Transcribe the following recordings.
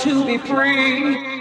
to be free.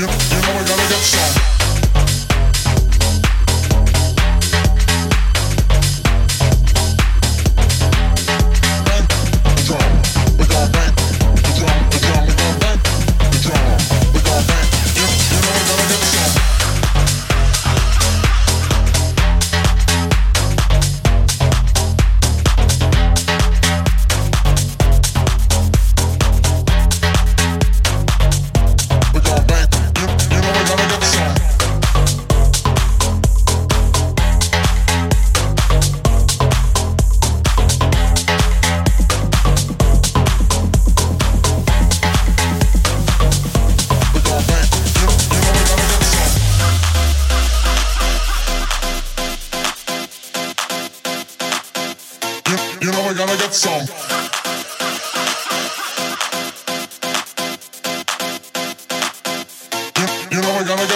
Session. You know we're gonna get some.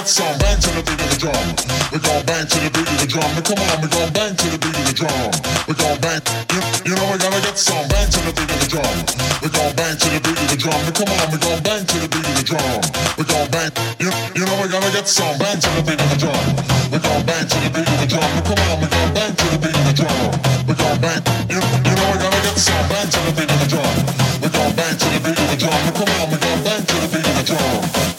that song. Bang to the beat of the drum. We gon' bang to the beat of the drum. Now come on, we gon' bang to the beat of the drum. We gon' bang. You, you know we gonna get some. Bang to the beat of the drum. We gon' bang to the beat of the drum. Now come on, we gon' bang to the beat of the drum. We gon' bang. You, you know we gonna get some. Bang to the beat of the drum. We gon' bang to the beat of the drum. Now come on, we gon' bang to the beat of the drum. We gon' bang. You, you know we gonna get some. Bang to the beat of the drum. We gon' bang to the beat of the drum. Now come on, we gon' bang to the beat of the drum.